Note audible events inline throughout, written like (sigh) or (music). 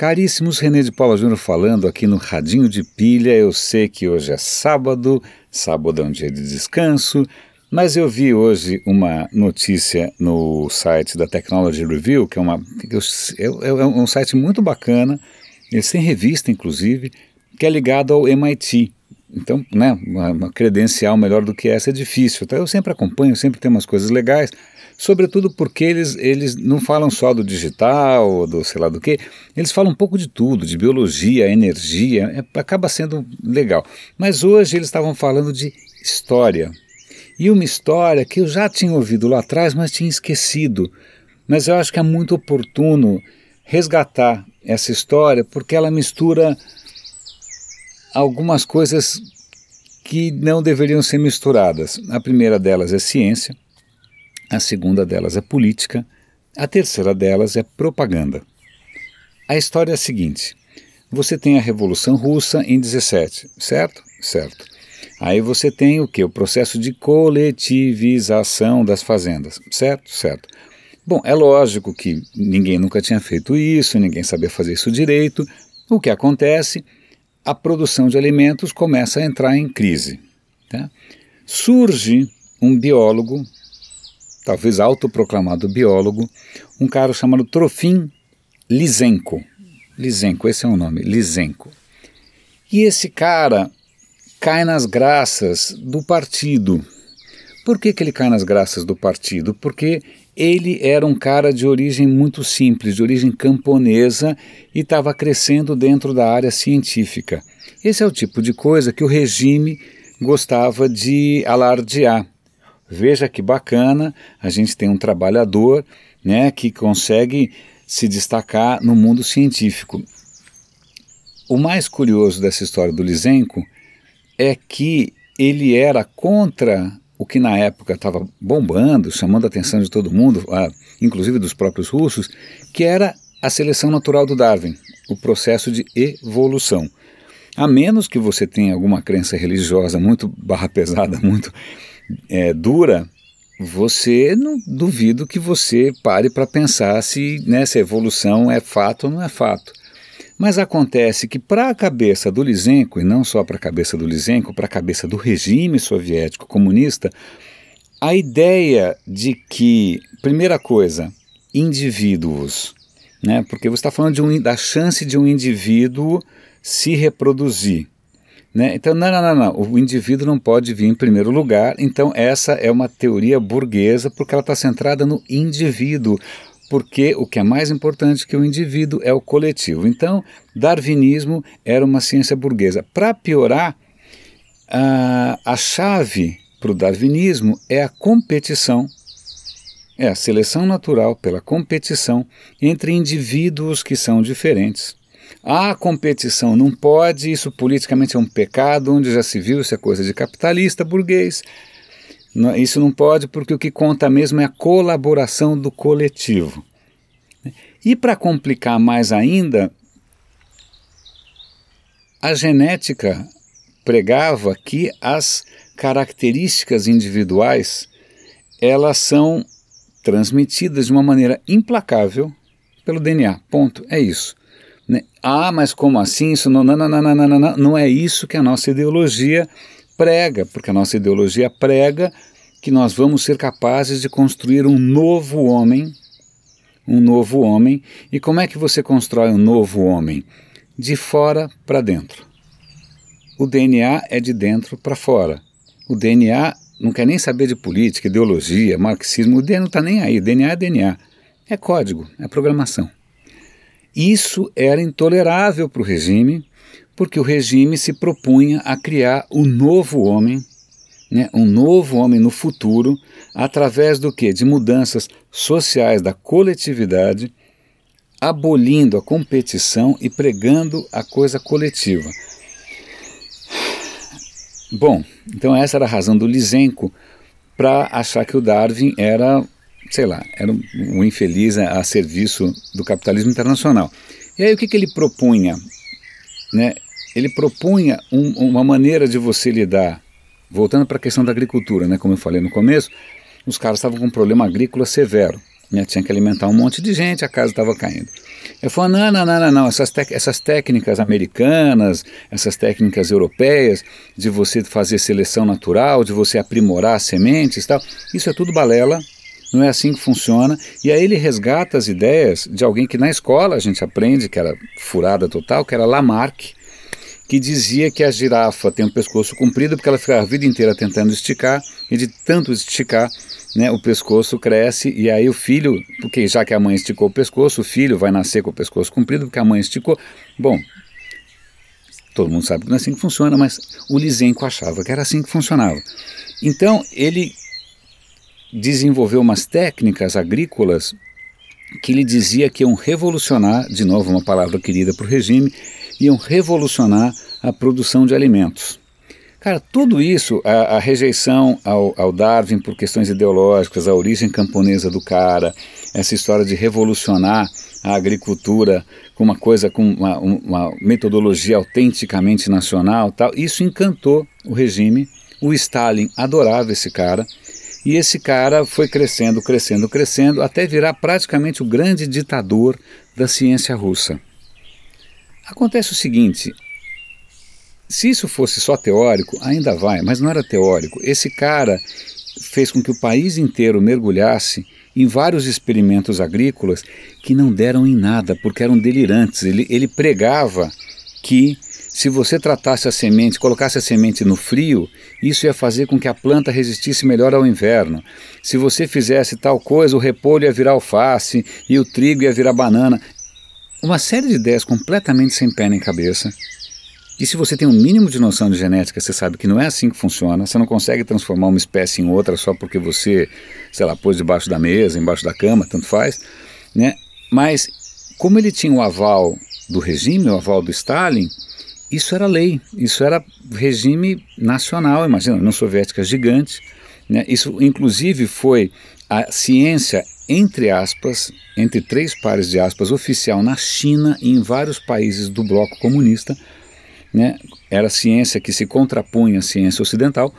Caríssimos, René de Paula Júnior falando aqui no Radinho de Pilha. Eu sei que hoje é sábado, sábado é um dia de descanso, mas eu vi hoje uma notícia no site da Technology Review, que é, uma, é, é um site muito bacana, eles têm revista inclusive, que é ligado ao MIT. Então, né, uma credencial melhor do que essa é difícil. Então, eu sempre acompanho, sempre tem umas coisas legais sobretudo porque eles, eles não falam só do digital, do sei lá do que, eles falam um pouco de tudo, de biologia, energia, é, acaba sendo legal. Mas hoje eles estavam falando de história. E uma história que eu já tinha ouvido lá atrás, mas tinha esquecido. Mas eu acho que é muito oportuno resgatar essa história, porque ela mistura algumas coisas que não deveriam ser misturadas. A primeira delas é ciência, a segunda delas é política, a terceira delas é propaganda. A história é a seguinte: você tem a Revolução Russa em 17, certo? Certo. Aí você tem o que? O processo de coletivização das fazendas, certo? Certo. Bom, é lógico que ninguém nunca tinha feito isso, ninguém sabia fazer isso direito. O que acontece? A produção de alimentos começa a entrar em crise. Tá? Surge um biólogo talvez autoproclamado biólogo, um cara chamado Trofim Lisenko. Lisenko, esse é o nome, Lisenko. E esse cara cai nas graças do partido. Por que, que ele cai nas graças do partido? Porque ele era um cara de origem muito simples, de origem camponesa e estava crescendo dentro da área científica. Esse é o tipo de coisa que o regime gostava de alardear. Veja que bacana, a gente tem um trabalhador né, que consegue se destacar no mundo científico. O mais curioso dessa história do Lisenko é que ele era contra o que na época estava bombando, chamando a atenção de todo mundo, inclusive dos próprios russos, que era a seleção natural do Darwin, o processo de evolução. A menos que você tenha alguma crença religiosa muito barra pesada, (laughs) muito é, dura, você não duvido que você pare para pensar se, né, se a evolução é fato ou não é fato. Mas acontece que para a cabeça do Lisenko, e não só para a cabeça do Lisenko, para a cabeça do regime soviético comunista, a ideia de que, primeira coisa, indivíduos, né, porque você está falando de um, da chance de um indivíduo se reproduzir. Né? Então, não, não, não, não, o indivíduo não pode vir em primeiro lugar. Então, essa é uma teoria burguesa porque ela está centrada no indivíduo. Porque o que é mais importante que o indivíduo é o coletivo. Então, darwinismo era uma ciência burguesa. Para piorar, a, a chave para o darwinismo é a competição é a seleção natural pela competição entre indivíduos que são diferentes. A competição não pode, isso politicamente é um pecado, onde já se viu, isso é coisa de capitalista burguês. Isso não pode porque o que conta mesmo é a colaboração do coletivo. E para complicar mais ainda, a genética pregava que as características individuais elas são transmitidas de uma maneira implacável pelo DNA. Ponto. É isso. Né? Ah, mas como assim? Isso não, não, não, não, não, não, não é isso que a nossa ideologia prega, porque a nossa ideologia prega que nós vamos ser capazes de construir um novo homem, um novo homem. E como é que você constrói um novo homem? De fora para dentro. O DNA é de dentro para fora. O DNA não quer nem saber de política, ideologia, marxismo. O DNA não está nem aí. DNA é DNA. É código, é programação. Isso era intolerável para o regime, porque o regime se propunha a criar um novo homem, né, um novo homem no futuro, através do que? De mudanças sociais da coletividade, abolindo a competição e pregando a coisa coletiva. Bom, então essa era a razão do Lisenko para achar que o Darwin era sei lá, era um, infeliz a, a, serviço do capitalismo internacional. E aí o que, que ele propunha? Né? Ele propunha um, uma maneira de você lidar, voltando para a questão da agricultura, né? como eu falei no começo, os caras estavam com um problema agrícola severo. né? tinha que alimentar um monte de gente, a casa estava caindo. Eu falei, não, não, não, não, não. Essas, essas técnicas americanas, essas técnicas europeias, de você fazer seleção natural, de você aprimorar sementes e tal, isso é tudo balela, não é assim que funciona. E aí ele resgata as ideias de alguém que na escola a gente aprende, que era furada total, que era Lamarck, que dizia que a girafa tem um pescoço comprido porque ela fica a vida inteira tentando esticar, e de tanto esticar, né, o pescoço cresce e aí o filho, porque já que a mãe esticou o pescoço, o filho vai nascer com o pescoço comprido porque a mãe esticou. Bom, todo mundo sabe que não é assim que funciona, mas o Lisenko achava que era assim que funcionava. Então ele desenvolveu umas técnicas agrícolas que ele dizia que iam revolucionar, de novo uma palavra querida para o regime, iam revolucionar a produção de alimentos. Cara, tudo isso, a, a rejeição ao, ao, Darwin por questões ideológicas, a origem camponesa do cara, essa história de revolucionar a agricultura com uma coisa, com uma, uma metodologia autenticamente nacional, tal, isso encantou o regime. O Stalin adorava esse cara. E esse cara foi crescendo, crescendo, crescendo, até virar praticamente o grande ditador da ciência russa. Acontece o seguinte: se isso fosse só teórico, ainda vai, mas não era teórico. Esse cara fez com que o país inteiro mergulhasse em vários experimentos agrícolas que não deram em nada, porque eram delirantes. Ele, ele pregava que se você tratasse a semente, colocasse a semente no frio, isso ia fazer com que a planta resistisse melhor ao inverno. Se você fizesse tal coisa, o repolho ia virar alface e o trigo ia virar banana. Uma série de ideias completamente sem pé nem cabeça e se você tem um mínimo de noção de genética, você sabe que não é assim que funciona. Você não consegue transformar uma espécie em outra só porque você, sei lá, pôs debaixo da mesa, embaixo da cama, tanto faz. Né? Mas, como ele tinha o aval do regime, o aval do Stalin, isso era lei, isso era regime nacional, imagina, União Soviética gigante. Né? Isso, inclusive, foi a ciência, entre aspas, entre três pares de aspas, oficial na China e em vários países do bloco comunista né? era ciência que se contrapunha à ciência ocidental,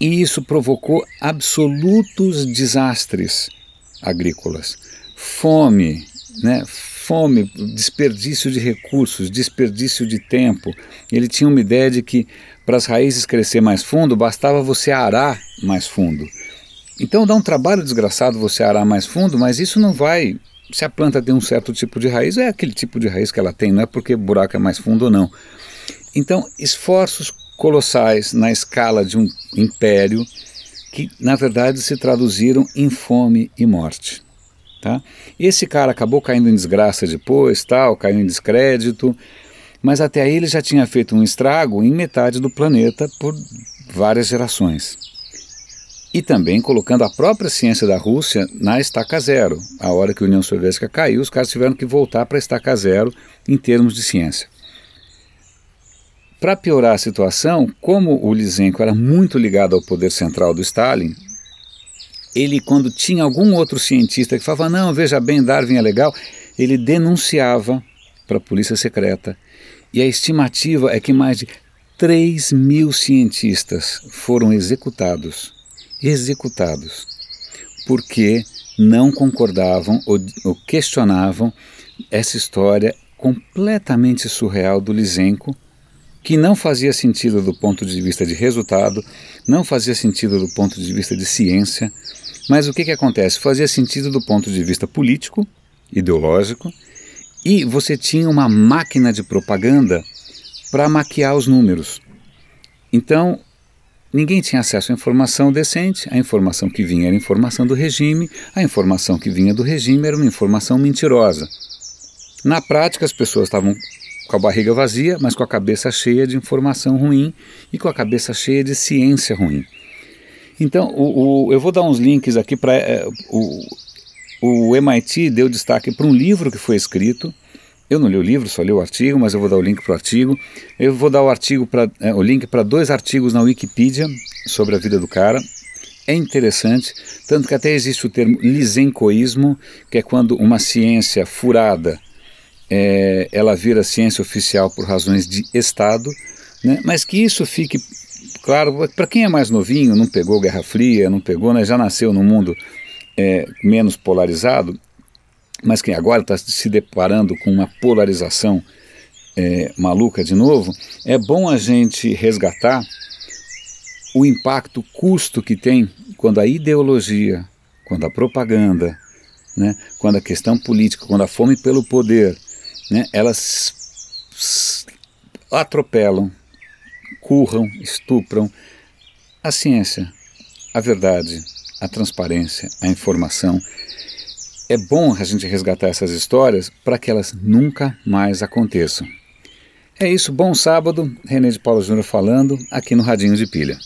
e isso provocou absolutos desastres agrícolas. Fome, né? Fome, desperdício de recursos, desperdício de tempo. Ele tinha uma ideia de que para as raízes crescer mais fundo, bastava você arar mais fundo. Então dá um trabalho desgraçado você arar mais fundo, mas isso não vai. Se a planta tem um certo tipo de raiz, é aquele tipo de raiz que ela tem, não é porque o buraco é mais fundo ou não. Então, esforços colossais na escala de um império que, na verdade, se traduziram em fome e morte. Tá? Esse cara acabou caindo em desgraça depois, tal, caiu em descrédito, mas até aí ele já tinha feito um estrago em metade do planeta por várias gerações. E também colocando a própria ciência da Rússia na estaca zero. A hora que a União Soviética caiu, os caras tiveram que voltar para a estaca zero em termos de ciência. Para piorar a situação, como o Lisenko era muito ligado ao poder central do Stalin, ele, quando tinha algum outro cientista que falava, não, veja bem, Darwin é legal, ele denunciava para a polícia secreta. E a estimativa é que mais de 3 mil cientistas foram executados. Executados. Porque não concordavam ou, ou questionavam essa história completamente surreal do Lisenko que não fazia sentido do ponto de vista de resultado, não fazia sentido do ponto de vista de ciência, mas o que, que acontece? Fazia sentido do ponto de vista político, ideológico, e você tinha uma máquina de propaganda para maquiar os números. Então, ninguém tinha acesso à informação decente, a informação que vinha era informação do regime, a informação que vinha do regime era uma informação mentirosa. Na prática, as pessoas estavam com a barriga vazia, mas com a cabeça cheia de informação ruim e com a cabeça cheia de ciência ruim. Então, o, o, eu vou dar uns links aqui para. É, o, o MIT deu destaque para um livro que foi escrito. Eu não li o livro, só li o artigo, mas eu vou dar o link para o artigo. Eu vou dar o, artigo pra, é, o link para dois artigos na Wikipedia sobre a vida do cara. É interessante, tanto que até existe o termo lisencoísmo, que é quando uma ciência furada é, ela vira ciência oficial por razões de Estado, né? mas que isso fique claro para quem é mais novinho, não pegou Guerra Fria, não pegou, né? já nasceu no mundo é, menos polarizado, mas que agora está se deparando com uma polarização é, maluca de novo, é bom a gente resgatar o impacto, custo que tem quando a ideologia, quando a propaganda, né, quando a questão política, quando a fome pelo poder, né, elas atropelam, curram, estupram a ciência, a verdade, a transparência, a informação. É bom a gente resgatar essas histórias para que elas nunca mais aconteçam. É isso, bom sábado. René de Paula Júnior falando aqui no Radinho de Pilha.